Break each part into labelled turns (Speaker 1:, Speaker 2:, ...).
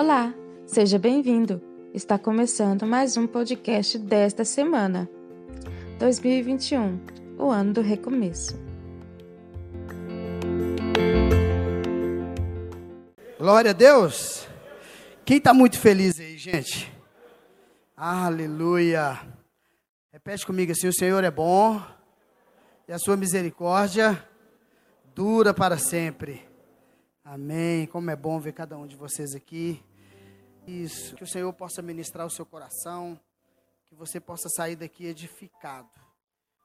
Speaker 1: Olá, seja bem-vindo. Está começando mais um podcast desta semana. 2021, o ano do recomeço.
Speaker 2: Glória a Deus. Quem está muito feliz aí, gente? Aleluia. Repete comigo assim: o Senhor é bom e a sua misericórdia dura para sempre. Amém. Como é bom ver cada um de vocês aqui. Isso. Que o Senhor possa ministrar o seu coração. Que você possa sair daqui edificado.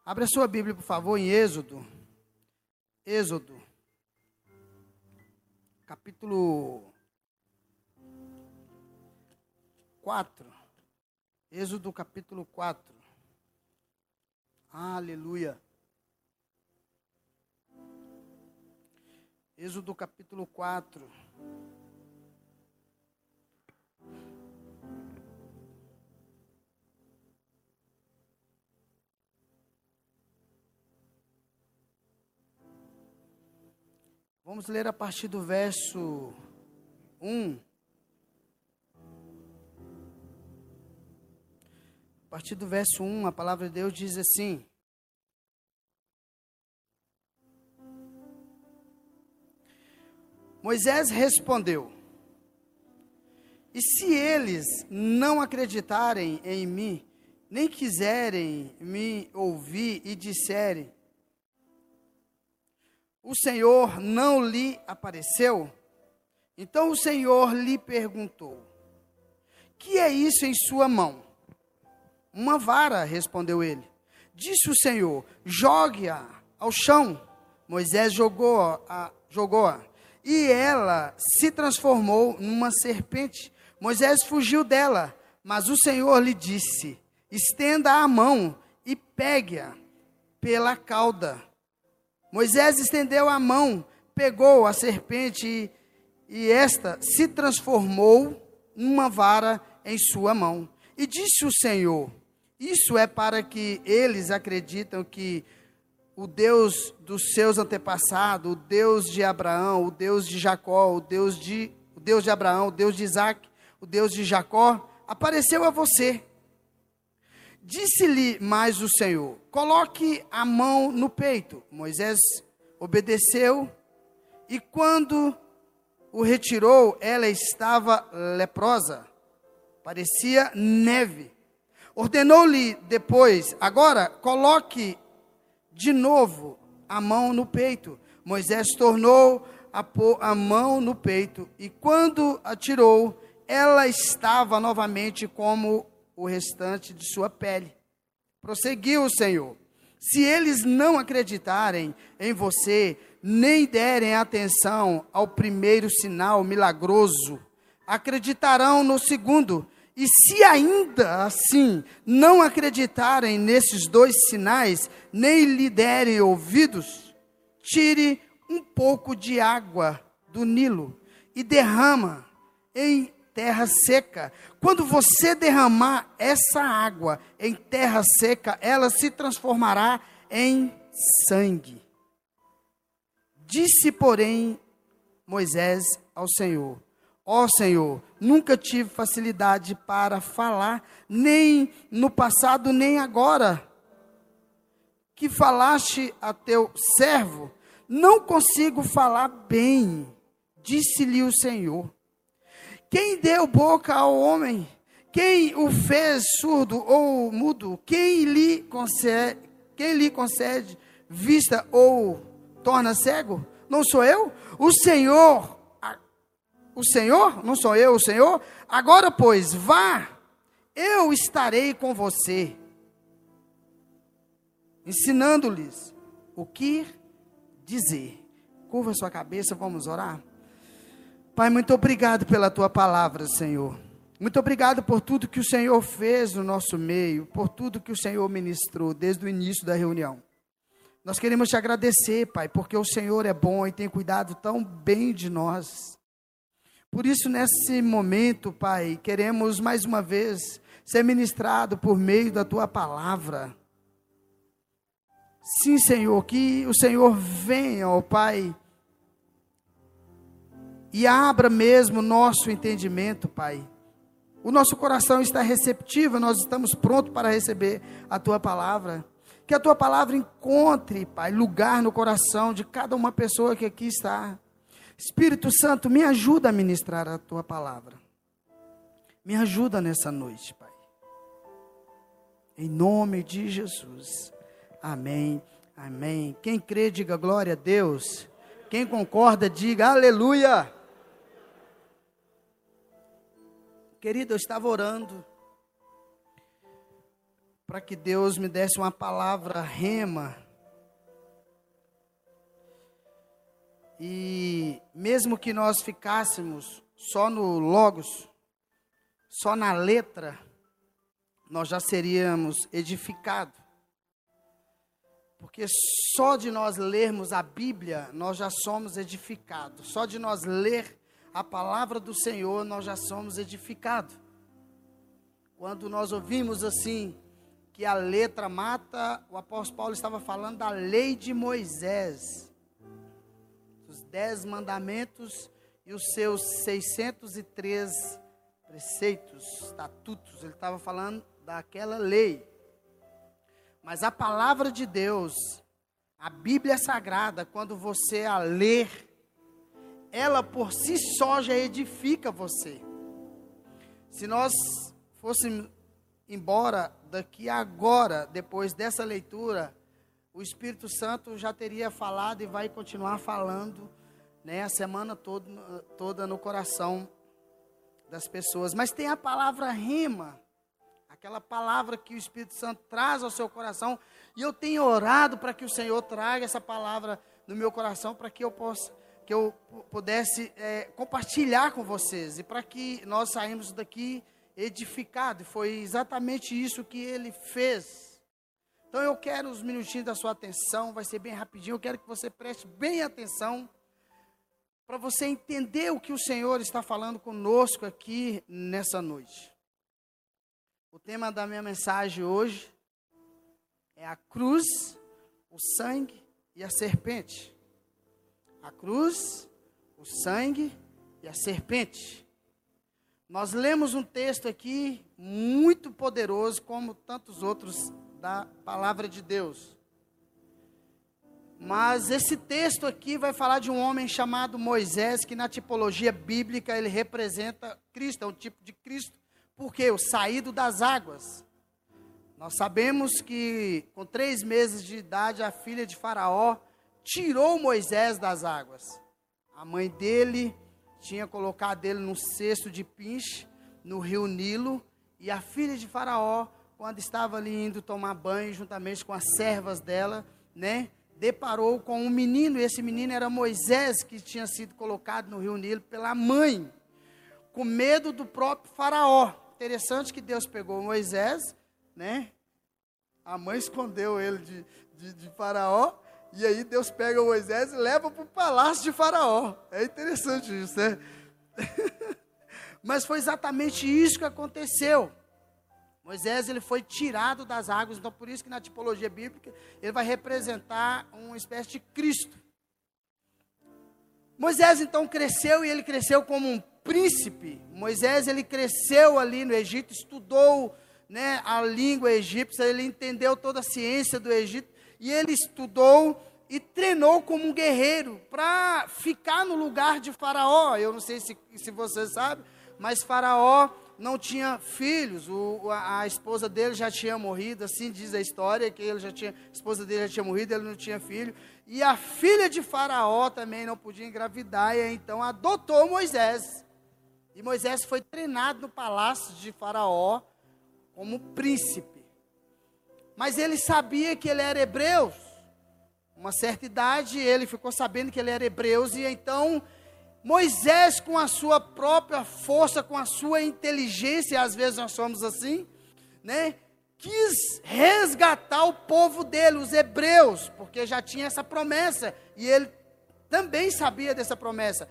Speaker 2: Abra a sua Bíblia, por favor, em Êxodo. Êxodo. Capítulo 4. Êxodo capítulo 4. Aleluia. Êxodo capítulo 4. Vamos ler a partir do verso 1. A partir do verso 1, a palavra de Deus diz assim: Moisés respondeu: E se eles não acreditarem em mim, nem quiserem me ouvir e disserem: O Senhor não lhe apareceu? Então o Senhor lhe perguntou: Que é isso em sua mão? Uma vara, respondeu ele. Disse o Senhor: Jogue-a ao chão. Moisés jogou-a, jogou-a e ela se transformou numa serpente. Moisés fugiu dela, mas o Senhor lhe disse: estenda a mão e pegue-a pela cauda. Moisés estendeu a mão, pegou a serpente e, e esta se transformou numa vara em sua mão. E disse o Senhor: Isso é para que eles acreditam que o Deus dos seus antepassados, o Deus de Abraão, o Deus de Jacó, o Deus de, o Deus de Abraão, o Deus de Isaac, o Deus de Jacó, apareceu a você. Disse-lhe mais o Senhor: Coloque a mão no peito. Moisés obedeceu, e quando o retirou, ela estava leprosa, parecia neve. Ordenou-lhe depois: Agora coloque de novo a mão no peito. Moisés tornou a pôr a mão no peito, e quando atirou, ela estava novamente como o restante de sua pele. Prosseguiu o Senhor: Se eles não acreditarem em você, nem derem atenção ao primeiro sinal milagroso, acreditarão no segundo, e se ainda assim não acreditarem nesses dois sinais, nem lhe derem ouvidos, tire um pouco de água do Nilo e derrama em terra seca. Quando você derramar essa água em terra seca, ela se transformará em sangue. Disse, porém, Moisés ao Senhor: Ó oh, Senhor, nunca tive facilidade para falar, nem no passado, nem agora. Que falaste a teu servo, não consigo falar bem, disse-lhe o Senhor. Quem deu boca ao homem? Quem o fez surdo ou mudo? Quem lhe concede, quem lhe concede vista ou torna cego? Não sou eu? O Senhor o Senhor, não sou eu o Senhor? Agora, pois, vá, eu estarei com você, ensinando-lhes o que dizer. Curva sua cabeça, vamos orar. Pai, muito obrigado pela tua palavra, Senhor. Muito obrigado por tudo que o Senhor fez no nosso meio, por tudo que o Senhor ministrou desde o início da reunião. Nós queremos te agradecer, Pai, porque o Senhor é bom e tem cuidado tão bem de nós. Por isso, nesse momento, Pai, queremos mais uma vez ser ministrado por meio da tua palavra. Sim, Senhor, que o Senhor venha, ó Pai, e abra mesmo nosso entendimento, Pai. O nosso coração está receptivo, nós estamos prontos para receber a tua palavra. Que a tua palavra encontre, Pai, lugar no coração de cada uma pessoa que aqui está. Espírito Santo, me ajuda a ministrar a tua palavra. Me ajuda nessa noite, Pai. Em nome de Jesus. Amém. Amém. Quem crê, diga glória a Deus. Quem concorda, diga aleluia. Querido, eu estava orando para que Deus me desse uma palavra rema. E mesmo que nós ficássemos só no logos, só na letra, nós já seríamos edificados. Porque só de nós lermos a Bíblia, nós já somos edificados. Só de nós ler a palavra do Senhor, nós já somos edificados. Quando nós ouvimos assim, que a letra mata, o apóstolo Paulo estava falando da lei de Moisés, os dez mandamentos e os seus 603 preceitos, estatutos, ele estava falando daquela lei. Mas a palavra de Deus, a Bíblia Sagrada, quando você a ler, ela por si só já edifica você. Se nós fôssemos embora daqui agora, depois dessa leitura, o Espírito Santo já teria falado e vai continuar falando né, a semana toda, toda no coração das pessoas. Mas tem a palavra rima, aquela palavra que o Espírito Santo traz ao seu coração. E eu tenho orado para que o Senhor traga essa palavra no meu coração, para que eu possa que eu pudesse é, compartilhar com vocês e para que nós saímos daqui edificados. Foi exatamente isso que ele fez. Então eu quero os minutinhos da sua atenção, vai ser bem rapidinho. Eu quero que você preste bem atenção para você entender o que o Senhor está falando conosco aqui nessa noite. O tema da minha mensagem hoje é a cruz, o sangue e a serpente a cruz, o sangue e a serpente. Nós lemos um texto aqui muito poderoso, como tantos outros da palavra de Deus. Mas esse texto aqui vai falar de um homem chamado Moisés, que na tipologia bíblica ele representa Cristo, é um tipo de Cristo, porque o saído das águas. Nós sabemos que com três meses de idade a filha de Faraó tirou Moisés das águas. A mãe dele tinha colocado ele num cesto de pinche no rio Nilo, e a filha de Faraó, quando estava ali indo tomar banho juntamente com as servas dela, né, deparou com um menino, esse menino era Moisés, que tinha sido colocado no rio Nilo pela mãe, com medo do próprio Faraó. Interessante que Deus pegou Moisés, né? A mãe escondeu ele de, de, de Faraó, e aí Deus pega Moisés e leva para o palácio de Faraó. É interessante isso, né? Mas foi exatamente isso que aconteceu. Moisés ele foi tirado das águas, então por isso que na tipologia bíblica ele vai representar uma espécie de Cristo. Moisés então cresceu e ele cresceu como um príncipe. Moisés ele cresceu ali no Egito, estudou né, a língua egípcia, ele entendeu toda a ciência do Egito e ele estudou e treinou como um guerreiro para ficar no lugar de Faraó. Eu não sei se, se você sabe, mas Faraó não tinha filhos, o, a, a, esposa dele já tinha morrido, assim diz a história, que ele já tinha, a esposa dele já tinha morrido, ele não tinha filho, e a filha de Faraó também não podia engravidar, e então adotou Moisés. E Moisés foi treinado no palácio de Faraó como príncipe. Mas ele sabia que ele era hebreu. Uma certa idade, ele ficou sabendo que ele era hebreu, e então Moisés, com a sua própria força, com a sua inteligência, às vezes nós somos assim, né? Quis resgatar o povo dele, os hebreus, porque já tinha essa promessa, e ele também sabia dessa promessa.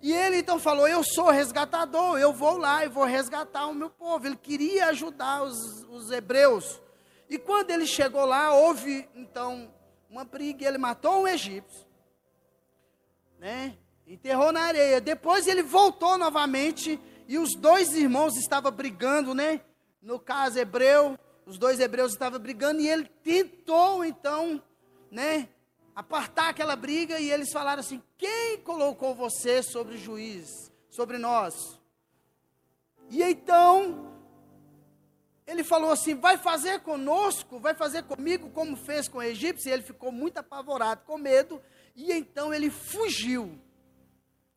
Speaker 2: E ele então falou: Eu sou resgatador, eu vou lá e vou resgatar o meu povo. Ele queria ajudar os, os hebreus. E quando ele chegou lá, houve então uma briga ele matou um egípcio. Né? Enterrou na areia. Depois ele voltou novamente e os dois irmãos estavam brigando, né? No caso hebreu, os dois hebreus estavam brigando e ele tentou então, né, apartar aquela briga e eles falaram assim: "Quem colocou você sobre juiz, sobre nós?" E então ele falou assim: "Vai fazer conosco, vai fazer comigo como fez com o egípcio?" E ele ficou muito apavorado, com medo, e então ele fugiu.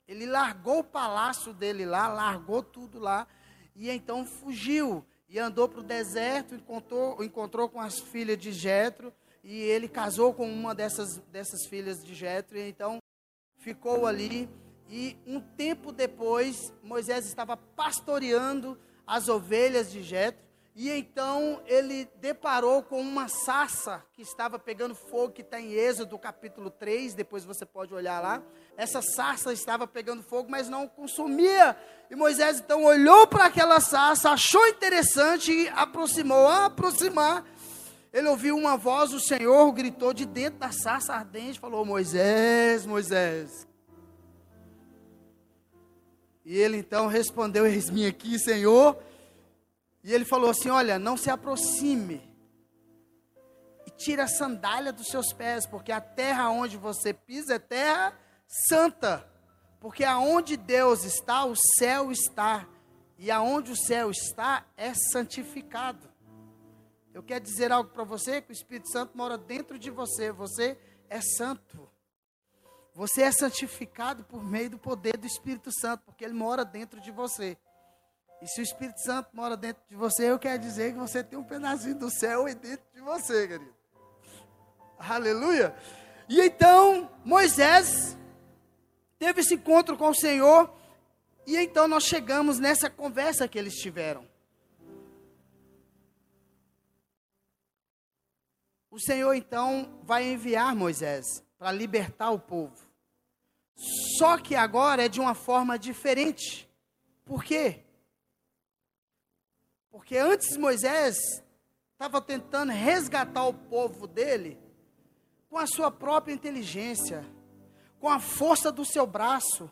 Speaker 2: Ele largou o palácio dele lá, largou tudo lá, e então fugiu e andou para o deserto, encontrou, encontrou com as filhas de Jetro e ele casou com uma dessas, dessas filhas de Jetro e então ficou ali e um tempo depois Moisés estava pastoreando as ovelhas de Jetro e então ele deparou com uma sarça que estava pegando fogo, que está em Êxodo capítulo 3, depois você pode olhar lá. Essa sarça estava pegando fogo, mas não consumia. E Moisés então olhou para aquela sarça, achou interessante e aproximou. A aproximar, ele ouviu uma voz do Senhor, gritou de dentro da sarça ardente, falou: Moisés, Moisés. E ele então respondeu: Eis-me aqui, Senhor. E ele falou assim: Olha, não se aproxime. E tira a sandália dos seus pés, porque a terra onde você pisa é terra santa. Porque aonde Deus está, o céu está. E aonde o céu está, é santificado. Eu quero dizer algo para você: que o Espírito Santo mora dentro de você. Você é santo. Você é santificado por meio do poder do Espírito Santo, porque ele mora dentro de você. E se o Espírito Santo mora dentro de você, eu quero dizer que você tem um pedacinho do céu aí dentro de você, querido. Aleluia. E então, Moisés teve esse encontro com o Senhor. E então nós chegamos nessa conversa que eles tiveram. O Senhor então vai enviar Moisés para libertar o povo. Só que agora é de uma forma diferente. Por quê? Porque antes Moisés estava tentando resgatar o povo dele com a sua própria inteligência, com a força do seu braço,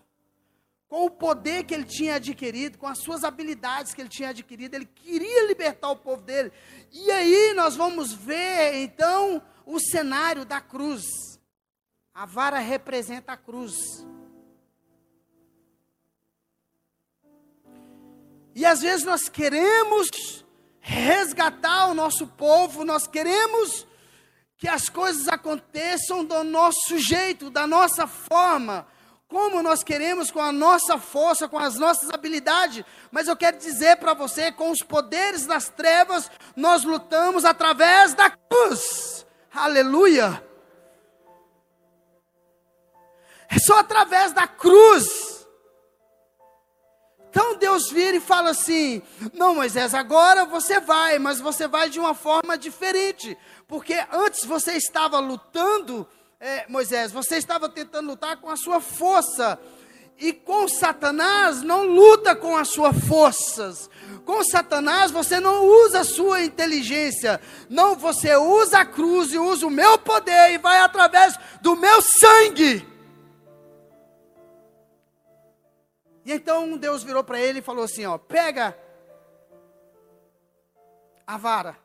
Speaker 2: com o poder que ele tinha adquirido, com as suas habilidades que ele tinha adquirido, ele queria libertar o povo dele. E aí nós vamos ver então o cenário da cruz. A vara representa a cruz. E às vezes nós queremos resgatar o nosso povo, nós queremos que as coisas aconteçam do nosso jeito, da nossa forma, como nós queremos, com a nossa força, com as nossas habilidades. Mas eu quero dizer para você, com os poderes das trevas, nós lutamos através da cruz. Aleluia! É só através da cruz então Deus vira e fala assim: Não, Moisés, agora você vai, mas você vai de uma forma diferente. Porque antes você estava lutando, é, Moisés, você estava tentando lutar com a sua força. E com Satanás não luta com as suas forças. Com Satanás você não usa a sua inteligência. Não, você usa a cruz e usa o meu poder e vai através do meu sangue. E então Deus virou para ele e falou assim: ó, pega a vara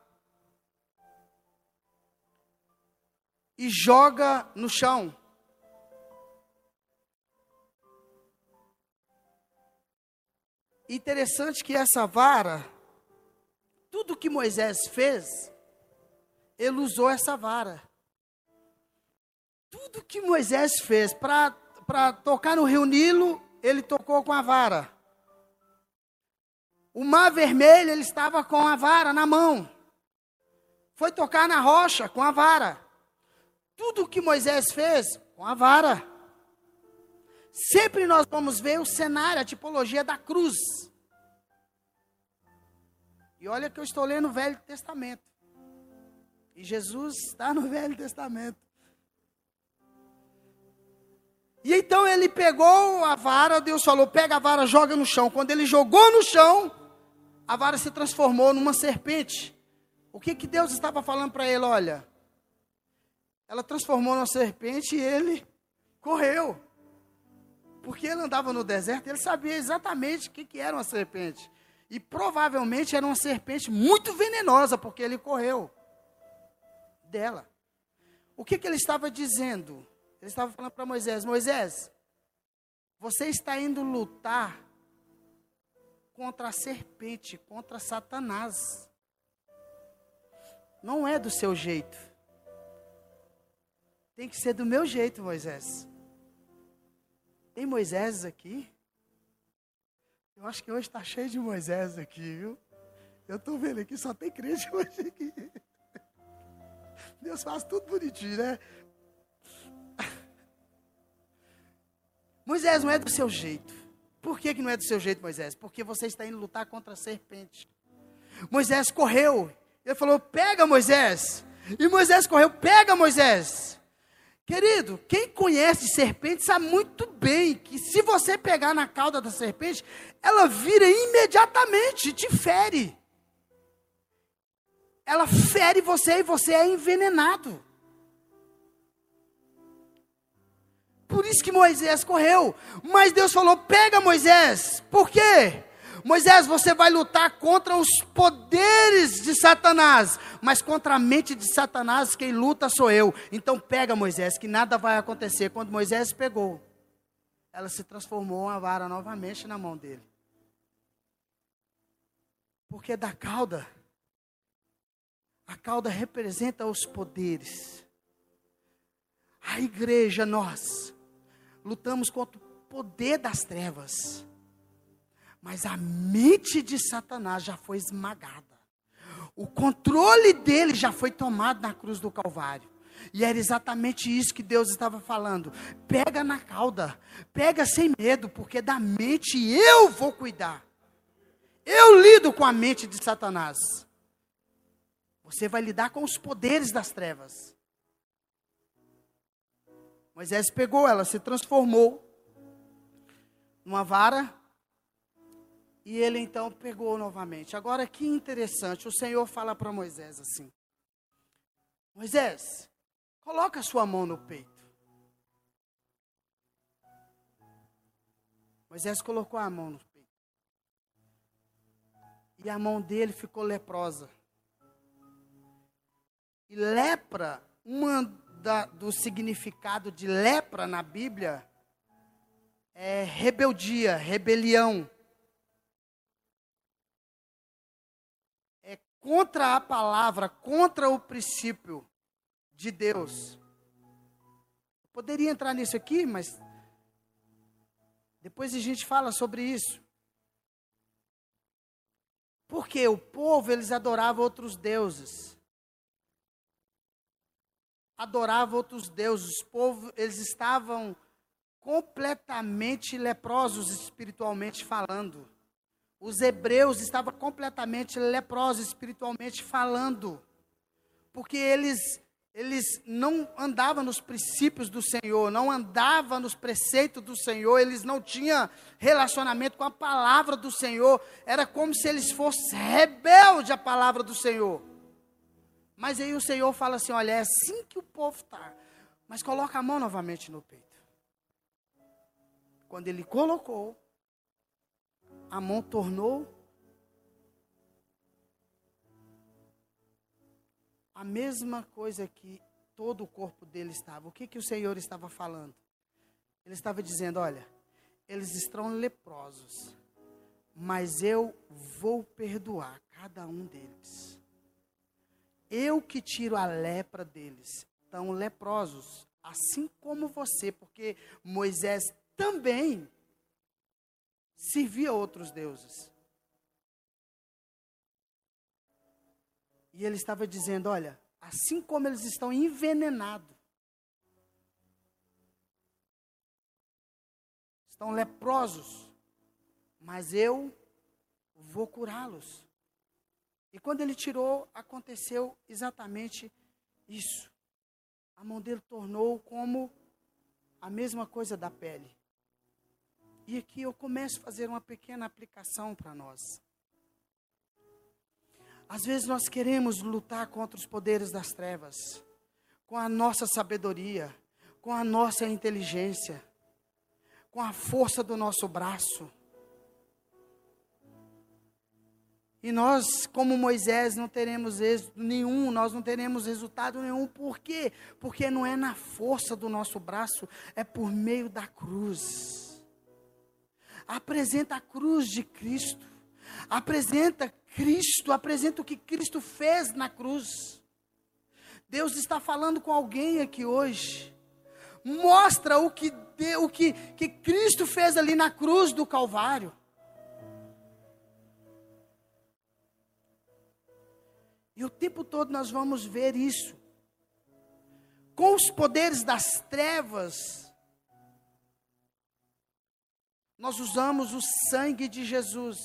Speaker 2: e joga no chão. Interessante que essa vara, tudo que Moisés fez, ele usou essa vara. Tudo que Moisés fez para tocar no rio Nilo, ele tocou com a vara. O mar vermelho, ele estava com a vara na mão. Foi tocar na rocha com a vara. Tudo o que Moisés fez com a vara. Sempre nós vamos ver o cenário, a tipologia da cruz. E olha que eu estou lendo o Velho Testamento. E Jesus está no Velho Testamento. E então ele pegou a vara, Deus falou: pega a vara, joga no chão. Quando ele jogou no chão, a vara se transformou numa serpente. O que, que Deus estava falando para ele? Olha, ela transformou numa serpente e ele correu. Porque ele andava no deserto, ele sabia exatamente o que, que era uma serpente. E provavelmente era uma serpente muito venenosa, porque ele correu dela. O que, que ele estava dizendo? Ele estava falando para Moisés: Moisés, você está indo lutar contra a serpente, contra Satanás. Não é do seu jeito. Tem que ser do meu jeito, Moisés. Tem Moisés aqui? Eu acho que hoje está cheio de Moisés aqui, viu? Eu estou vendo aqui, só tem crente hoje aqui. Deus faz tudo bonitinho, né? Moisés não é do seu jeito. Por que, que não é do seu jeito, Moisés? Porque você está indo lutar contra a serpente. Moisés correu. Ele falou: Pega, Moisés. E Moisés correu: Pega, Moisés. Querido, quem conhece serpente sabe muito bem que se você pegar na cauda da serpente, ela vira imediatamente te fere. Ela fere você e você é envenenado. Por isso que Moisés correu. Mas Deus falou: pega Moisés. Por quê? Moisés, você vai lutar contra os poderes de Satanás, mas contra a mente de Satanás, quem luta sou eu. Então pega Moisés, que nada vai acontecer. Quando Moisés pegou, ela se transformou uma vara novamente na mão dele. Porque da cauda, a cauda representa os poderes. A igreja, nós, lutamos contra o poder das trevas. Mas a mente de Satanás já foi esmagada. O controle dele já foi tomado na cruz do Calvário. E era exatamente isso que Deus estava falando. Pega na cauda, pega sem medo, porque da mente eu vou cuidar. Eu lido com a mente de Satanás. Você vai lidar com os poderes das trevas. Moisés pegou ela, se transformou numa vara e ele então pegou novamente. Agora que interessante, o Senhor fala para Moisés assim: Moisés, coloca a sua mão no peito. Moisés colocou a mão no peito. E a mão dele ficou leprosa. E lepra, uma da, do significado de lepra na Bíblia é rebeldia, rebelião. contra a palavra, contra o princípio de Deus. Eu poderia entrar nisso aqui, mas depois a gente fala sobre isso. Porque o povo, eles adoravam outros deuses. Adoravam outros deuses. O povo, eles estavam completamente leprosos espiritualmente falando. Os hebreus estavam completamente leprosos espiritualmente falando, porque eles eles não andavam nos princípios do Senhor, não andavam nos preceitos do Senhor, eles não tinham relacionamento com a palavra do Senhor, era como se eles fossem rebeldes à palavra do Senhor. Mas aí o Senhor fala assim: olha, é assim que o povo está, mas coloca a mão novamente no peito. Quando ele colocou, a mão tornou a mesma coisa que todo o corpo dele estava. O que, que o Senhor estava falando? Ele estava dizendo: olha, eles estão leprosos, mas eu vou perdoar cada um deles. Eu que tiro a lepra deles. Estão leprosos, assim como você, porque Moisés também servia outros deuses. E ele estava dizendo: olha, assim como eles estão envenenados, estão leprosos, mas eu vou curá-los. E quando ele tirou, aconteceu exatamente isso. A mão dele tornou como a mesma coisa da pele. E aqui eu começo a fazer uma pequena aplicação para nós. Às vezes nós queremos lutar contra os poderes das trevas, com a nossa sabedoria, com a nossa inteligência, com a força do nosso braço. E nós, como Moisés, não teremos êxito nenhum, nós não teremos resultado nenhum. Por quê? Porque não é na força do nosso braço, é por meio da cruz. Apresenta a cruz de Cristo. Apresenta Cristo, apresenta o que Cristo fez na cruz. Deus está falando com alguém aqui hoje. Mostra o que, o que, que Cristo fez ali na cruz do Calvário. E o tempo todo nós vamos ver isso. Com os poderes das trevas, nós usamos o sangue de Jesus.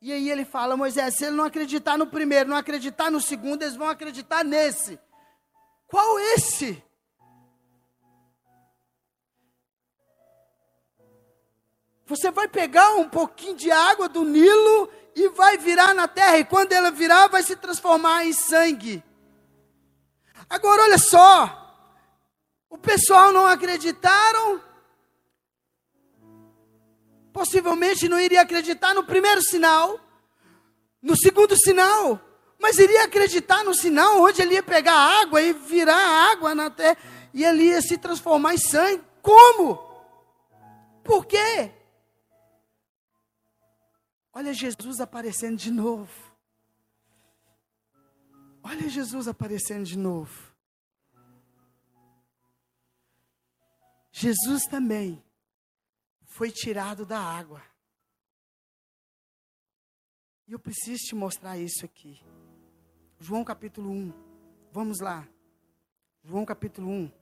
Speaker 2: E aí ele fala, Moisés, se ele não acreditar no primeiro, não acreditar no segundo, eles vão acreditar nesse. Qual esse? Você vai pegar um pouquinho de água do Nilo e vai virar na terra, e quando ela virar, vai se transformar em sangue. Agora, olha só, o pessoal não acreditaram, possivelmente não iria acreditar no primeiro sinal, no segundo sinal, mas iria acreditar no sinal onde ele ia pegar água e virar água na terra, e ele ia se transformar em sangue. Como? Por quê? Olha Jesus aparecendo de novo. Olha Jesus aparecendo de novo. Jesus também foi tirado da água. E eu preciso te mostrar isso aqui. João capítulo 1. Vamos lá. João capítulo 1.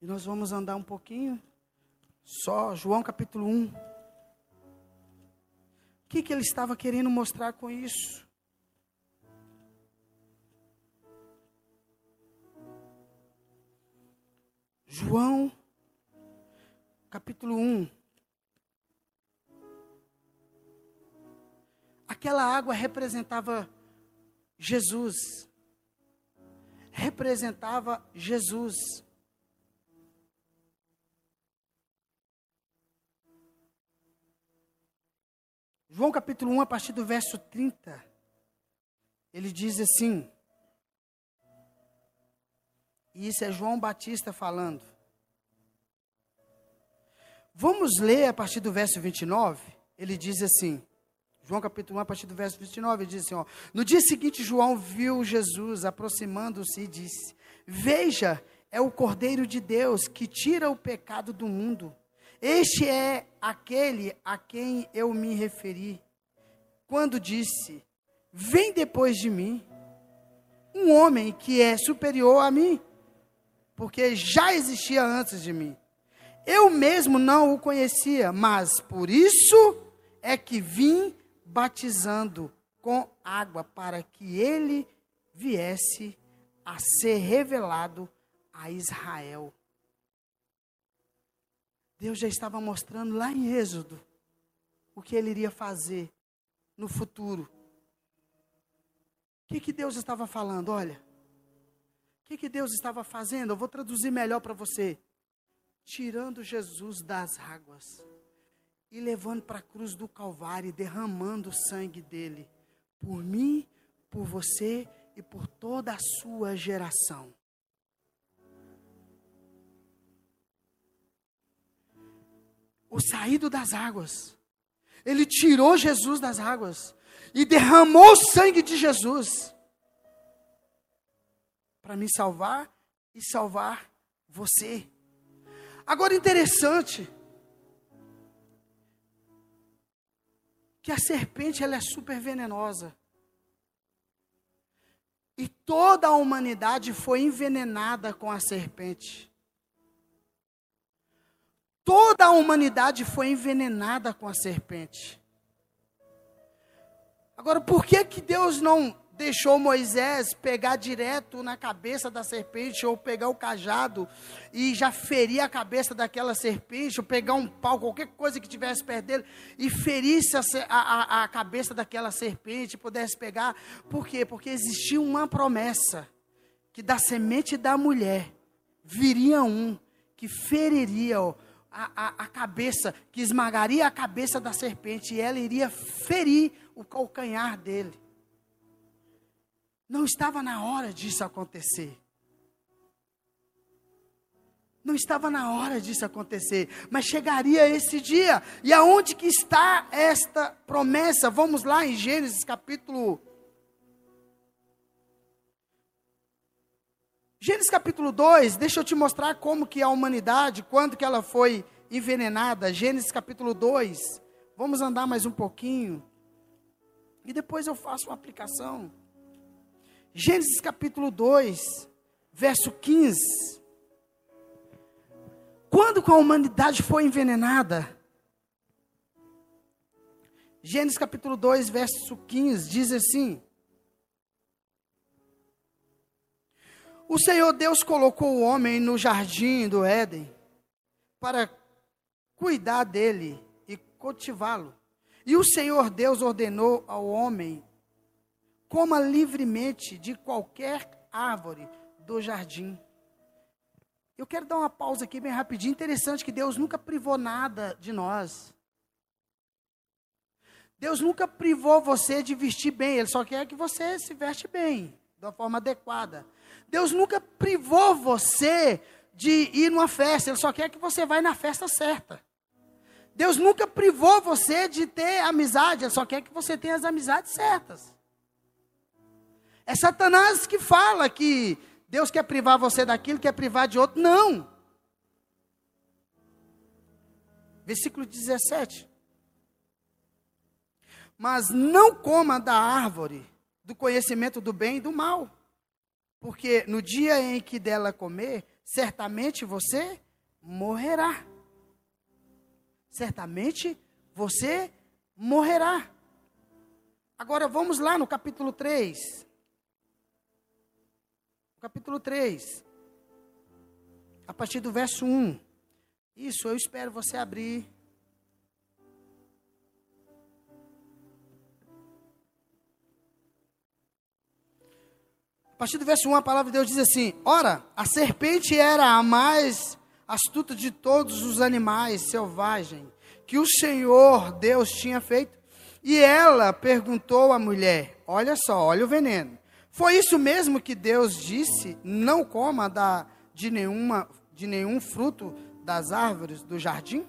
Speaker 2: E nós vamos andar um pouquinho. Só João capítulo 1. O que, que ele estava querendo mostrar com isso? João, capítulo 1. Aquela água representava Jesus. Representava Jesus. João capítulo 1, a partir do verso 30, ele diz assim, e isso é João Batista falando. Vamos ler a partir do verso 29, ele diz assim, João capítulo 1, a partir do verso 29, ele diz assim, ó, no dia seguinte João viu Jesus aproximando-se e disse, veja, é o Cordeiro de Deus que tira o pecado do mundo. Este é aquele a quem eu me referi quando disse: Vem depois de mim um homem que é superior a mim, porque já existia antes de mim. Eu mesmo não o conhecia, mas por isso é que vim batizando com água para que ele viesse a ser revelado a Israel. Deus já estava mostrando lá em Êxodo o que ele iria fazer no futuro. O que, que Deus estava falando? Olha, o que, que Deus estava fazendo? Eu vou traduzir melhor para você. Tirando Jesus das águas e levando para a cruz do Calvário derramando o sangue dele por mim, por você e por toda a sua geração. O saído das águas. Ele tirou Jesus das águas e derramou o sangue de Jesus para me salvar e salvar você. Agora interessante que a serpente ela é super venenosa. E toda a humanidade foi envenenada com a serpente. Toda a humanidade foi envenenada com a serpente. Agora, por que, que Deus não deixou Moisés pegar direto na cabeça da serpente, ou pegar o cajado e já ferir a cabeça daquela serpente, ou pegar um pau, qualquer coisa que tivesse perto dele, e ferisse a, a, a cabeça daquela serpente, pudesse pegar? Por quê? Porque existia uma promessa: que da semente da mulher viria um que feriria a, a, a, cabeça, que esmagaria a cabeça da serpente e ela iria ferir o calcanhar dele. Não estava na hora disso acontecer. Não estava na hora disso acontecer, mas chegaria esse dia. E aonde que está esta promessa? Vamos lá em Gênesis capítulo Gênesis capítulo 2, deixa eu te mostrar como que a humanidade, quando que ela foi envenenada. Gênesis capítulo 2. Vamos andar mais um pouquinho. E depois eu faço uma aplicação. Gênesis capítulo 2, verso 15. Quando que a humanidade foi envenenada? Gênesis capítulo 2, verso 15, diz assim: O Senhor Deus colocou o homem no jardim do Éden para cuidar dele e cultivá-lo. E o Senhor Deus ordenou ao homem: coma livremente de qualquer árvore do jardim. Eu quero dar uma pausa aqui bem rapidinho. Interessante que Deus nunca privou nada de nós. Deus nunca privou você de vestir bem, Ele só quer que você se veste bem, da forma adequada. Deus nunca privou você de ir numa festa, Ele só quer que você vá na festa certa. Deus nunca privou você de ter amizade, Ele só quer que você tenha as amizades certas. É Satanás que fala que Deus quer privar você daquilo, quer privar de outro. Não. Versículo 17. Mas não coma da árvore do conhecimento do bem e do mal porque no dia em que dela comer, certamente você morrerá. Certamente você morrerá. Agora vamos lá no capítulo 3. Capítulo 3. A partir do verso 1. Isso, eu espero você abrir A partir do verso 1, a palavra de Deus diz assim: Ora, a serpente era a mais astuta de todos os animais selvagens que o Senhor Deus tinha feito. E ela perguntou à mulher: Olha só, olha o veneno. Foi isso mesmo que Deus disse: Não coma da, de, nenhuma, de nenhum fruto das árvores do jardim?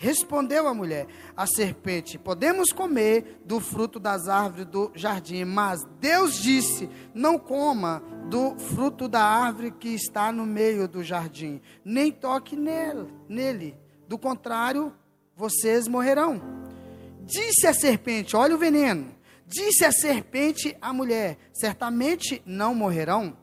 Speaker 2: Respondeu a mulher, a serpente: Podemos comer do fruto das árvores do jardim, mas Deus disse: Não coma do fruto da árvore que está no meio do jardim, nem toque nele, nele. Do contrário, vocês morrerão. Disse a serpente: Olha o veneno. Disse a serpente à mulher: Certamente não morrerão.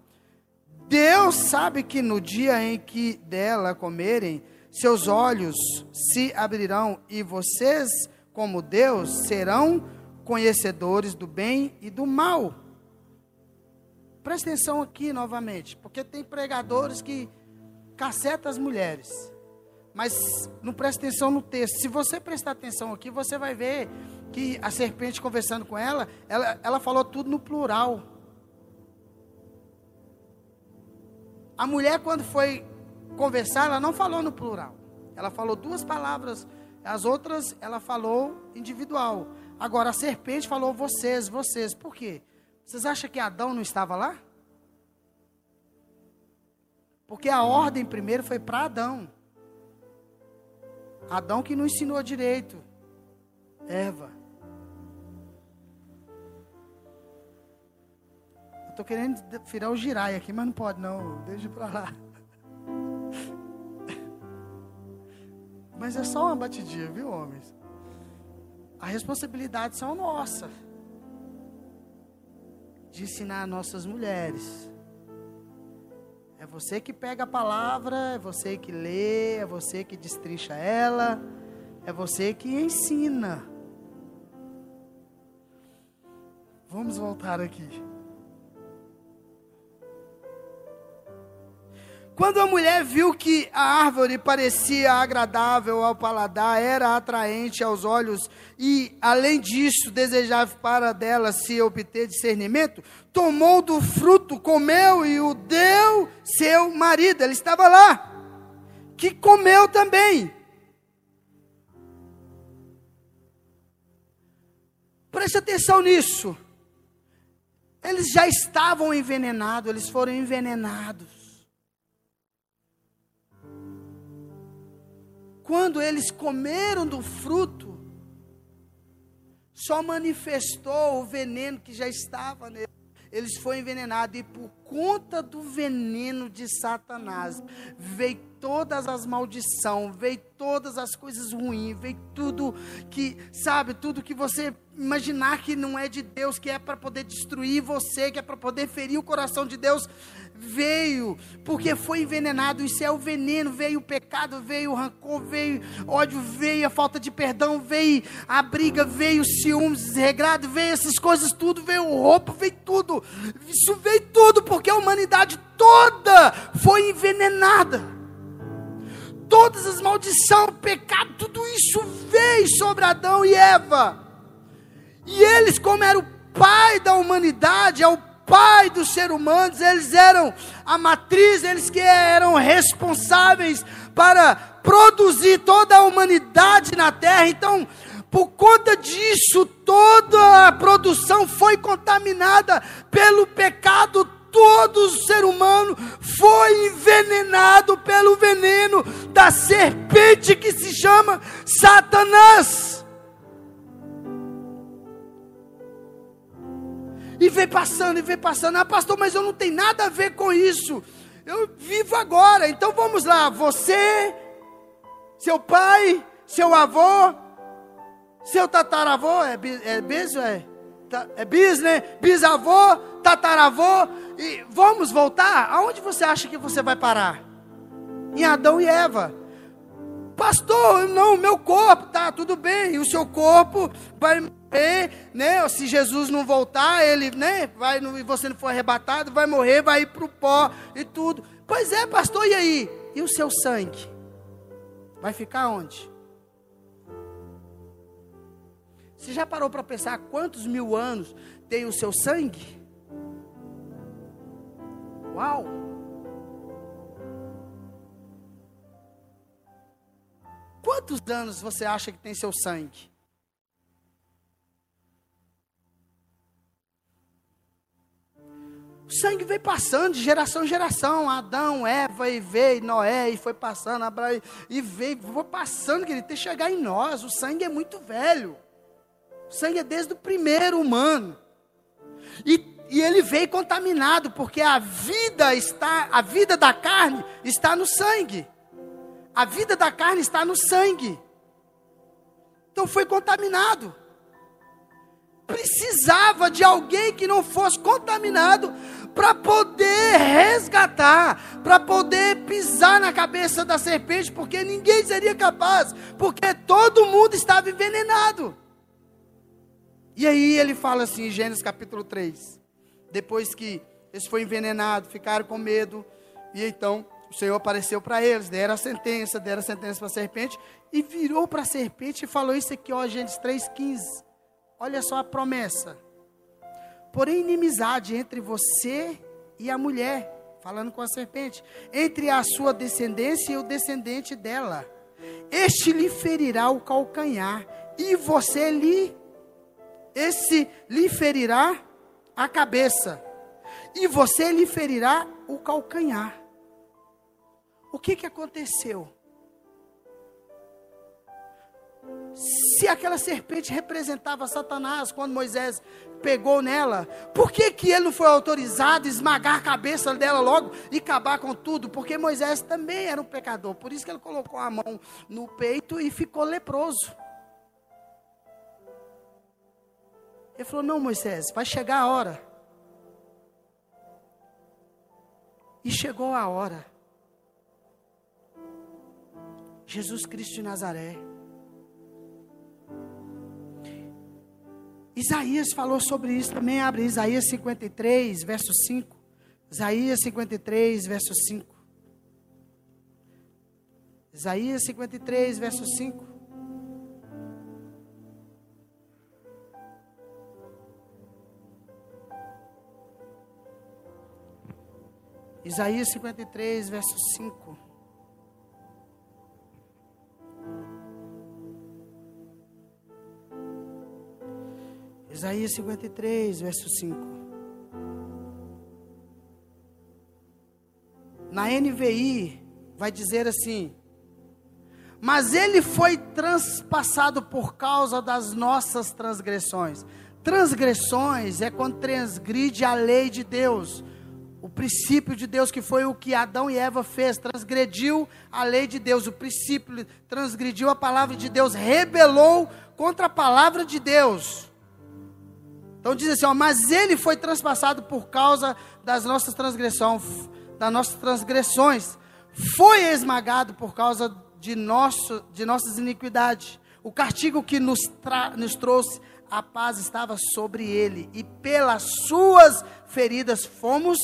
Speaker 2: Deus sabe que no dia em que dela comerem, seus olhos se abrirão e vocês, como Deus, serão conhecedores do bem e do mal. Presta atenção aqui novamente, porque tem pregadores que cacetam as mulheres, mas não presta atenção no texto. Se você prestar atenção aqui, você vai ver que a serpente conversando com ela, ela, ela falou tudo no plural. A mulher, quando foi conversar, ela não falou no plural. Ela falou duas palavras, as outras ela falou individual. Agora a serpente falou vocês, vocês. Por quê? Vocês acham que Adão não estava lá? Porque a ordem primeiro foi para Adão. Adão que não ensinou direito. Eva. Estou querendo virar o girai aqui, mas não pode não. Deixa para lá. Mas é só uma batidinha, viu, homens? A responsabilidade são nossa de ensinar nossas mulheres. É você que pega a palavra, é você que lê, é você que destrincha ela, é você que ensina. Vamos voltar aqui. Quando a mulher viu que a árvore parecia agradável ao paladar, era atraente aos olhos e, além disso, desejava para dela se obter discernimento, tomou do fruto, comeu e o deu seu marido. Ele estava lá. que comeu também. Preste atenção nisso. Eles já estavam envenenados, eles foram envenenados. Quando eles comeram do fruto, só manifestou o veneno que já estava neles. Eles foram envenenados e por conta do veneno de Satanás veio todas as maldições, veio todas as coisas ruins, veio tudo que, sabe, tudo que você imaginar que não é de Deus, que é para poder destruir você, que é para poder ferir o coração de Deus, veio, porque foi envenenado. Isso é o veneno. Veio o pecado, veio o rancor, veio ódio, veio a falta de perdão, veio a briga, veio o ciúmes desregrado, veio essas coisas tudo, veio o roubo, veio tudo. Isso veio tudo, porque a humanidade toda foi envenenada todas as maldições, pecado, tudo isso veio sobre Adão e Eva. E eles, como era o pai da humanidade, é o pai dos seres humanos, eles eram a matriz, eles que eram responsáveis para produzir toda a humanidade na terra. Então, por conta disso, toda a produção foi contaminada pelo pecado. Todo ser humano foi envenenado pelo veneno da serpente que se chama Satanás. E vem passando, e vem passando. Ah, pastor, mas eu não tenho nada a ver com isso. Eu vivo agora. Então vamos lá. Você, seu pai, seu avô, seu tataravô, é, é bis, é, é bis, né? Bisavô, tataravô. E vamos voltar? Aonde você acha que você vai parar? Em Adão e Eva. Pastor, não, meu corpo, tá, tudo bem. E o seu corpo vai morrer, né? Se Jesus não voltar, ele, né? Vai, e você não for arrebatado, vai morrer, vai ir para o pó e tudo. Pois é, pastor, e aí? E o seu sangue? Vai ficar onde? Você já parou para pensar quantos mil anos tem o seu sangue? Uau! Quantos anos você acha que tem seu sangue? O sangue veio passando de geração em geração. Adão, Eva, e veio, Noé, e foi passando, Abraão, e veio, foi passando, querido, até chegar em nós. O sangue é muito velho. O sangue é desde o primeiro humano. E, e ele veio contaminado, porque a vida está, a vida da carne está no sangue. A vida da carne está no sangue. Então foi contaminado precisava de alguém que não fosse contaminado para poder resgatar, para poder pisar na cabeça da serpente, porque ninguém seria capaz, porque todo mundo estava envenenado. E aí ele fala assim, Gênesis capítulo 3, depois que eles foram envenenados, ficaram com medo, e então o Senhor apareceu para eles, deram a sentença, deram a sentença para a serpente, e virou para a serpente e falou isso aqui, ó, Gênesis 3,15. Olha só a promessa. Porém, inimizade entre você e a mulher, falando com a serpente, entre a sua descendência e o descendente dela. Este lhe ferirá o calcanhar, e você lhe, esse lhe ferirá a cabeça, e você lhe ferirá o calcanhar. O que, que aconteceu? Se aquela serpente representava Satanás quando Moisés pegou nela, por que, que ele não foi autorizado a esmagar a cabeça dela logo e acabar com tudo? Porque Moisés também era um pecador, por isso que ele colocou a mão no peito e ficou leproso. Ele falou: Não, Moisés, vai chegar a hora. E chegou a hora. Jesus Cristo de Nazaré. Isaías falou sobre isso também. Abre Isaías 53, verso 5. Isaías 53, verso 5. Isaías 53, verso 5. Isaías 53, verso 5. Isaías 53, verso 5. Na NVI vai dizer assim: Mas ele foi transpassado por causa das nossas transgressões. Transgressões é quando transgride a lei de Deus o princípio de Deus, que foi o que Adão e Eva fez, transgrediu a lei de Deus, o princípio, transgrediu a palavra de Deus, rebelou contra a palavra de Deus. Então diz assim, ó, mas ele foi transpassado por causa das nossas transgressões, das nossas transgressões, foi esmagado por causa de, nosso, de nossas iniquidades. O castigo que nos, nos trouxe a paz estava sobre ele, e pelas suas feridas fomos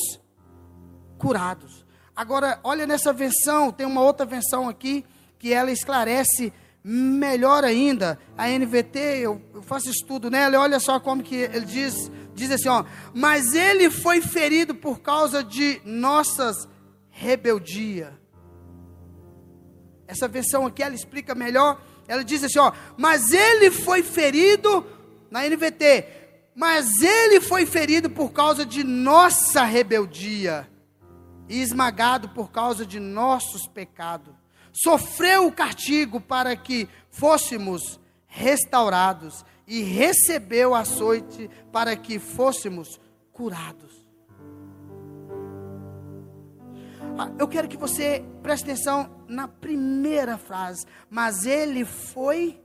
Speaker 2: curados. Agora, olha nessa versão, tem uma outra versão aqui que ela esclarece melhor ainda. A NVT, eu, faço estudo nela, e olha só como que ele diz, diz assim, ó, mas ele foi ferido por causa de nossas rebeldia. Essa versão aqui ela explica melhor. Ela diz assim, ó, mas ele foi ferido na NVT, mas ele foi ferido por causa de nossa rebeldia e esmagado por causa de nossos pecados. Sofreu o castigo para que fôssemos restaurados e recebeu açoite para que fôssemos curados. Ah, eu quero que você preste atenção na primeira frase. Mas ele foi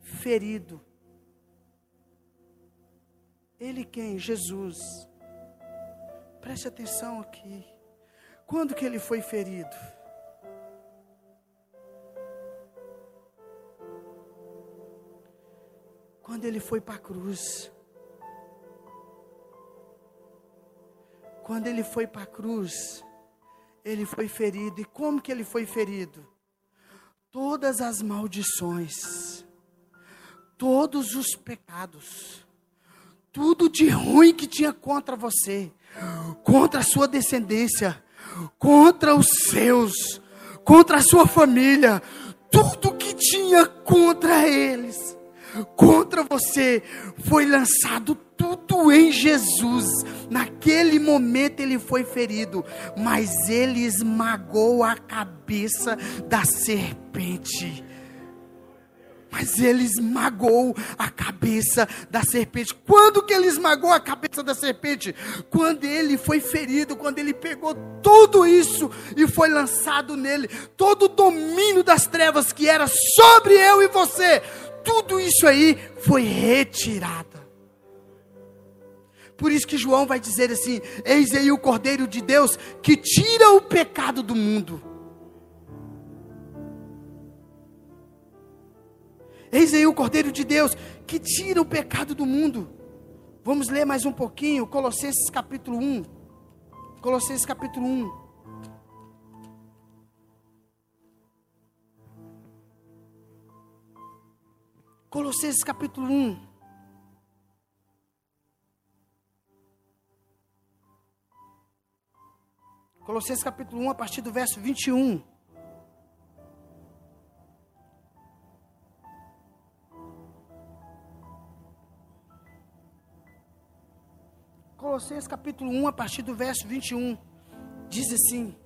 Speaker 2: ferido. Ele quem? Jesus. Preste atenção aqui. Quando que ele foi ferido? Quando ele foi para a cruz. Quando ele foi para a cruz, ele foi ferido. E como que ele foi ferido? Todas as maldições, todos os pecados, tudo de ruim que tinha contra você, contra a sua descendência, contra os seus, contra a sua família, tudo que tinha contra eles, contra você, foi lançado tudo em Jesus. Naquele momento ele foi ferido, mas ele esmagou a cabeça da serpente mas ele esmagou a cabeça da serpente. Quando que ele esmagou a cabeça da serpente? Quando ele foi ferido, quando ele pegou tudo isso e foi lançado nele, todo o domínio das trevas que era sobre eu e você, tudo isso aí foi retirado. Por isso que João vai dizer assim: Eis aí o Cordeiro de Deus que tira o pecado do mundo. Eis aí o Cordeiro de Deus que tira o pecado do mundo. Vamos ler mais um pouquinho, Colossenses capítulo 1. Colossenses capítulo 1. Colossenses capítulo 1. Colossenses capítulo 1, a partir do verso 21. Colossenses capítulo 1, a partir do verso 21, diz assim: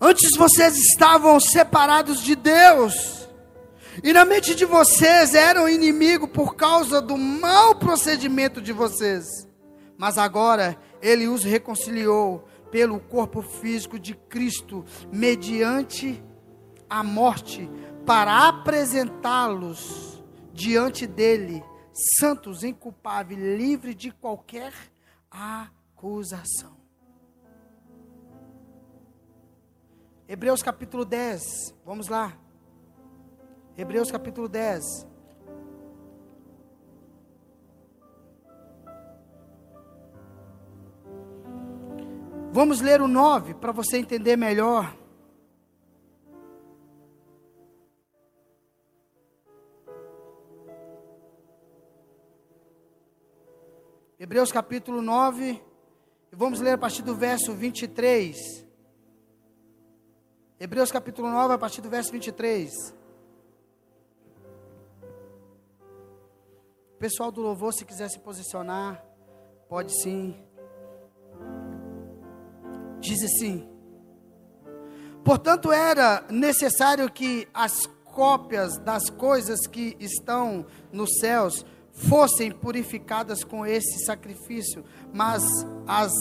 Speaker 2: Antes vocês estavam separados de Deus, e na mente de vocês eram inimigo por causa do mau procedimento de vocês, mas agora Ele os reconciliou pelo corpo físico de Cristo, mediante a morte, para apresentá-los diante dele santos, inculpáveis, livre de qualquer acusação. Hebreus capítulo 10, vamos lá. Hebreus capítulo 10. Vamos ler o 9 para você entender melhor. Hebreus capítulo 9, vamos ler a partir do verso 23. Hebreus capítulo 9, a partir do verso 23. Pessoal do louvor, se quiser se posicionar, pode sim. Diz assim: Portanto, era necessário que as cópias das coisas que estão nos céus fossem purificadas com esse sacrifício, mas as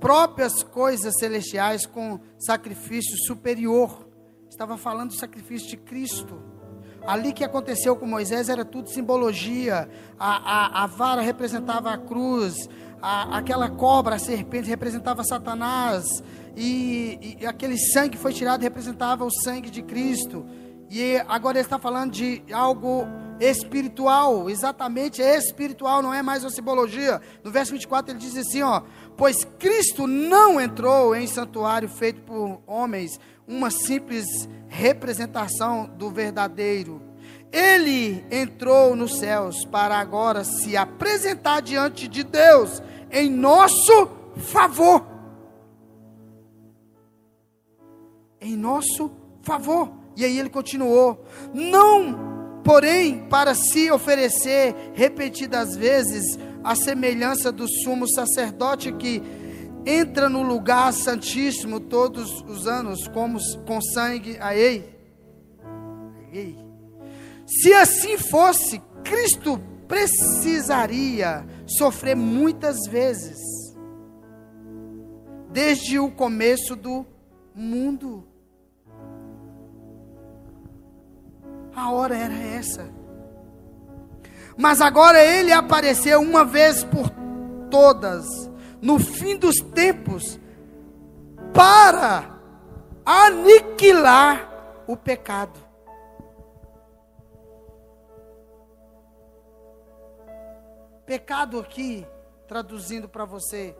Speaker 2: próprias coisas celestiais com sacrifício superior. Estava falando do sacrifício de Cristo. Ali que aconteceu com Moisés era tudo simbologia. A, a, a vara representava a cruz, a, aquela cobra, a serpente, representava Satanás, e, e aquele sangue que foi tirado representava o sangue de Cristo. E agora ele está falando de algo espiritual, exatamente espiritual, não é mais uma simbologia. No verso 24 ele diz assim, ó: "Pois Cristo não entrou em santuário feito por homens, uma simples representação do verdadeiro. Ele entrou nos céus para agora se apresentar diante de Deus em nosso favor. Em nosso favor. E aí ele continuou: Não, porém, para se oferecer repetidas vezes a semelhança do sumo sacerdote que entra no lugar santíssimo todos os anos como com sangue a ei. Se assim fosse, Cristo precisaria sofrer muitas vezes, desde o começo do mundo. A hora era essa. Mas agora ele apareceu uma vez por todas, no fim dos tempos, para aniquilar o pecado. Pecado aqui, traduzindo para você,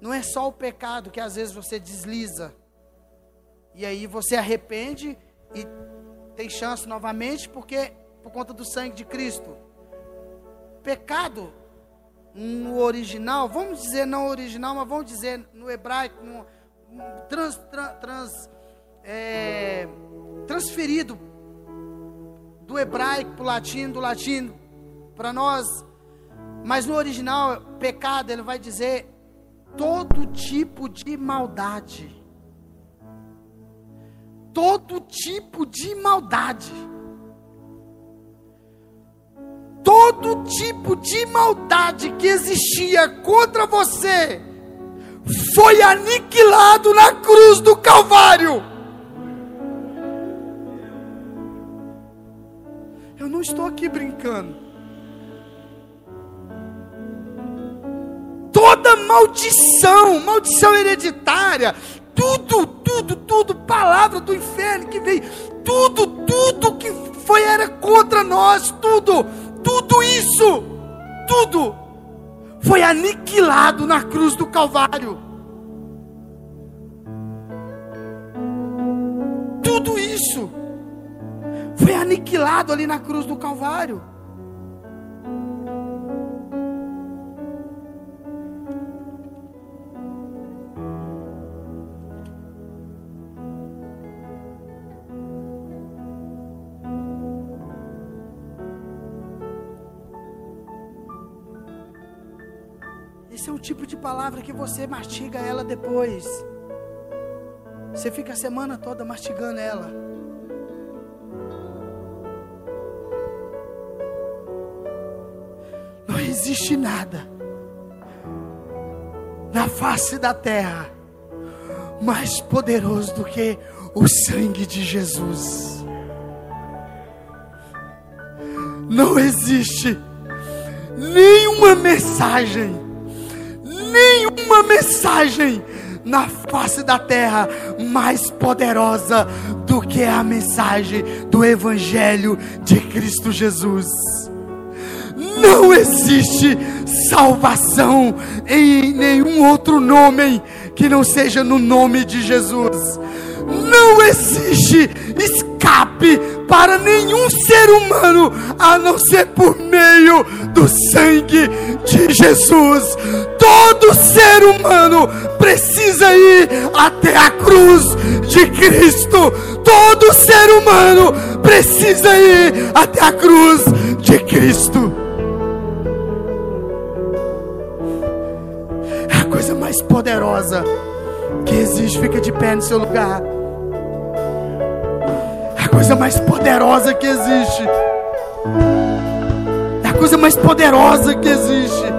Speaker 2: não é só o pecado que às vezes você desliza, e aí você arrepende e tem chance novamente, porque por conta do sangue de Cristo. Pecado no original, vamos dizer não original, mas vamos dizer no hebraico, no, trans, trans, trans é, transferido do hebraico para o latino, do latino para nós. Mas no original, pecado, ele vai dizer todo tipo de maldade. Todo tipo de maldade. Todo tipo de maldade que existia contra você foi aniquilado na cruz do Calvário. Eu não estou aqui brincando. toda maldição, maldição hereditária, tudo, tudo, tudo, palavra do inferno que veio, tudo, tudo que foi era contra nós, tudo, tudo isso, tudo foi aniquilado na cruz do Calvário. Tudo isso foi aniquilado ali na cruz do Calvário. É o tipo de palavra que você mastiga ela depois. Você fica a semana toda mastigando ela. Não existe nada na face da terra mais poderoso do que o sangue de Jesus. Não existe nenhuma mensagem nenhuma mensagem na face da terra mais poderosa do que a mensagem do Evangelho de Cristo Jesus. Não existe salvação em nenhum outro nome que não seja no nome de Jesus. Não existe escape para nenhum ser humano a não ser por meio do sangue de Jesus. Todo ser humano precisa ir até a cruz de Cristo. Todo ser humano precisa ir até a cruz de Cristo. É a coisa mais poderosa que existe. Fica de pé no seu lugar. Coisa mais poderosa que existe. É a coisa mais poderosa que existe.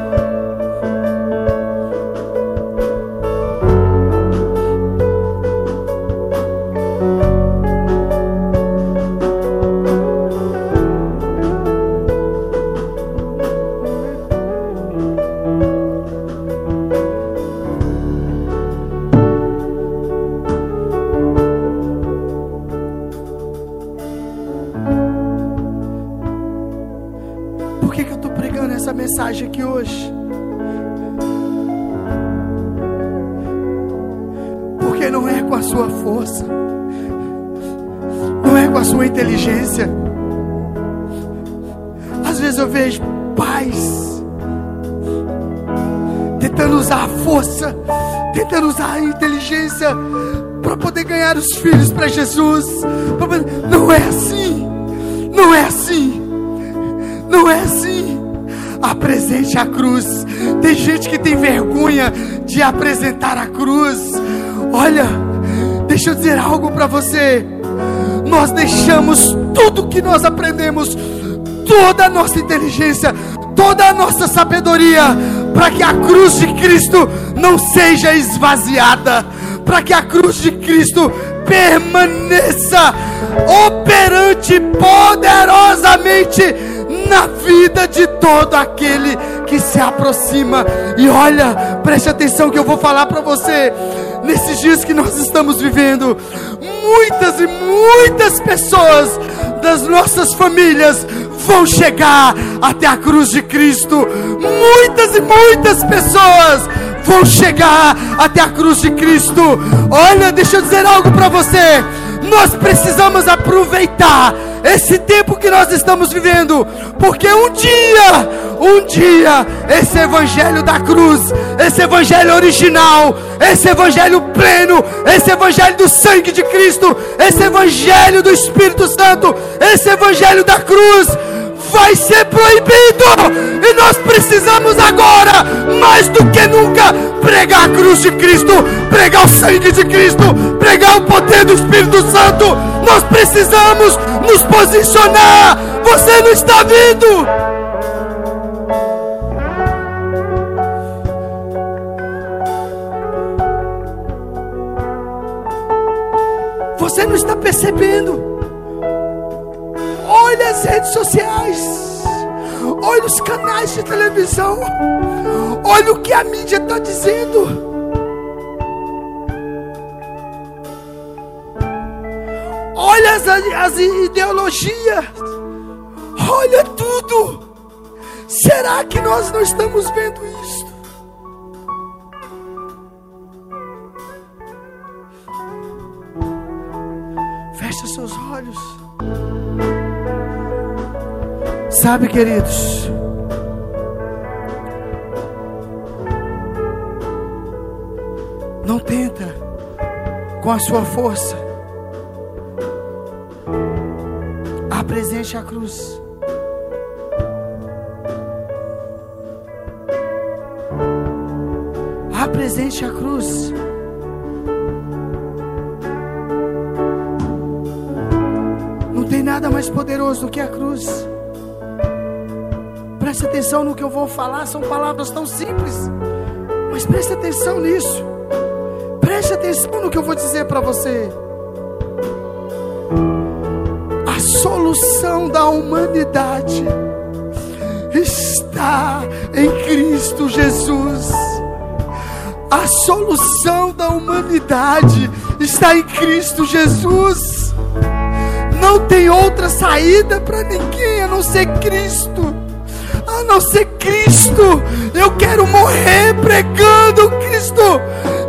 Speaker 2: Filhos para Jesus. Não é assim. Não é assim. Não é assim. Apresente a cruz. Tem gente que tem vergonha de apresentar a cruz. Olha, deixa eu dizer algo para você. Nós deixamos tudo que nós aprendemos, toda a nossa inteligência, toda a nossa sabedoria, para que a cruz de Cristo não seja esvaziada, para que a cruz de Cristo permaneça operante poderosamente na vida de todo aquele que se aproxima. E olha, preste atenção que eu vou falar para você. Nesses dias que nós estamos vivendo, muitas e muitas pessoas das nossas famílias vão chegar até a cruz de Cristo. Muitas e muitas pessoas vão chegar até a cruz de Cristo. Olha, deixa eu dizer algo para você. Nós precisamos aproveitar esse tempo que nós estamos vivendo, porque um dia, um dia, esse evangelho da cruz, esse evangelho original, esse evangelho pleno, esse evangelho do sangue de Cristo, esse evangelho do Espírito Santo, esse evangelho da cruz vai ser proibido. E nós precisamos agora, mais do que nunca, pregar a cruz de Cristo, pregar o sangue de Cristo, pregar o poder do Espírito Santo. Nós precisamos nos posicionar. Você não está vindo. Você não está percebendo. Olha as redes sociais. Olha os canais de televisão. Olha o que a mídia está dizendo. Olha as, as ideologias. Olha tudo. Será que nós não estamos vendo isso? Feche seus olhos. Sabe, queridos, não tenta com a sua força. Apresente a cruz. Apresente a cruz. Não tem nada mais poderoso do que a cruz. Preste atenção no que eu vou falar, são palavras tão simples, mas preste atenção nisso. Preste atenção no que eu vou dizer para você. A solução da humanidade está em Cristo Jesus. A solução da humanidade está em Cristo Jesus. Não tem outra saída para ninguém a não ser Cristo não ser Cristo. Eu quero morrer pregando Cristo.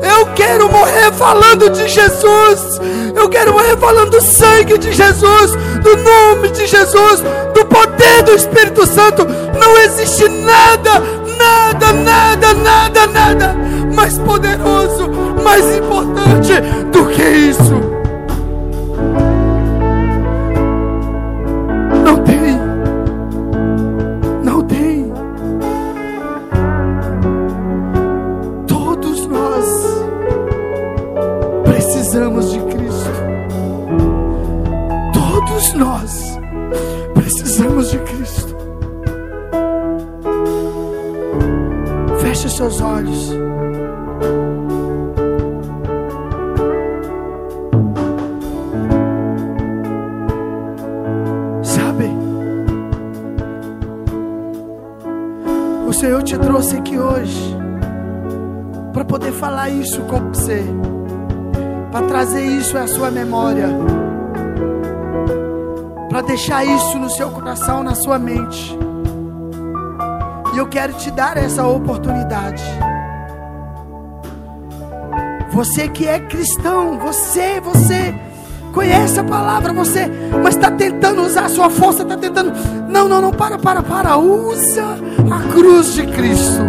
Speaker 2: Eu quero morrer falando de Jesus. Eu quero morrer falando do sangue de Jesus, do nome de Jesus, do poder do Espírito Santo. Não existe nada, nada, nada, nada, nada mais poderoso, mais importante do que isso. Te trouxe aqui hoje para poder falar isso com você, para trazer isso à sua memória, para deixar isso no seu coração, na sua mente. E eu quero te dar essa oportunidade. Você que é cristão, você, você conhece a palavra, você, mas está tentando usar a sua força, está tentando. Não, não, não, para, para, para. Usa a cruz de Cristo.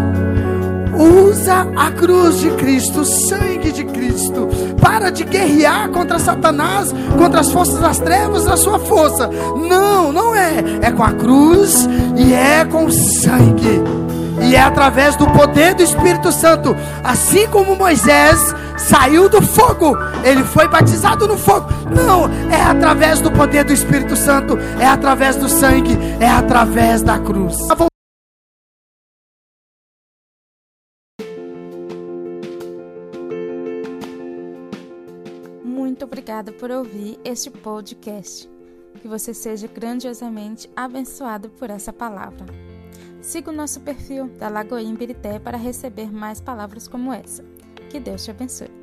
Speaker 2: Usa a cruz de Cristo, o sangue de Cristo. Para de guerrear contra Satanás, contra as forças das trevas, a sua força. Não, não é. É com a cruz e é com o sangue. E é através do poder do Espírito Santo. Assim como Moisés saiu do fogo, ele foi batizado no fogo. Não, é através do poder do Espírito Santo, é através do sangue, é através da cruz.
Speaker 1: Obrigada por ouvir este podcast. Que você seja grandiosamente abençoado por essa palavra. Siga o nosso perfil da Lagoinha Birité para receber mais palavras como essa. Que Deus te abençoe.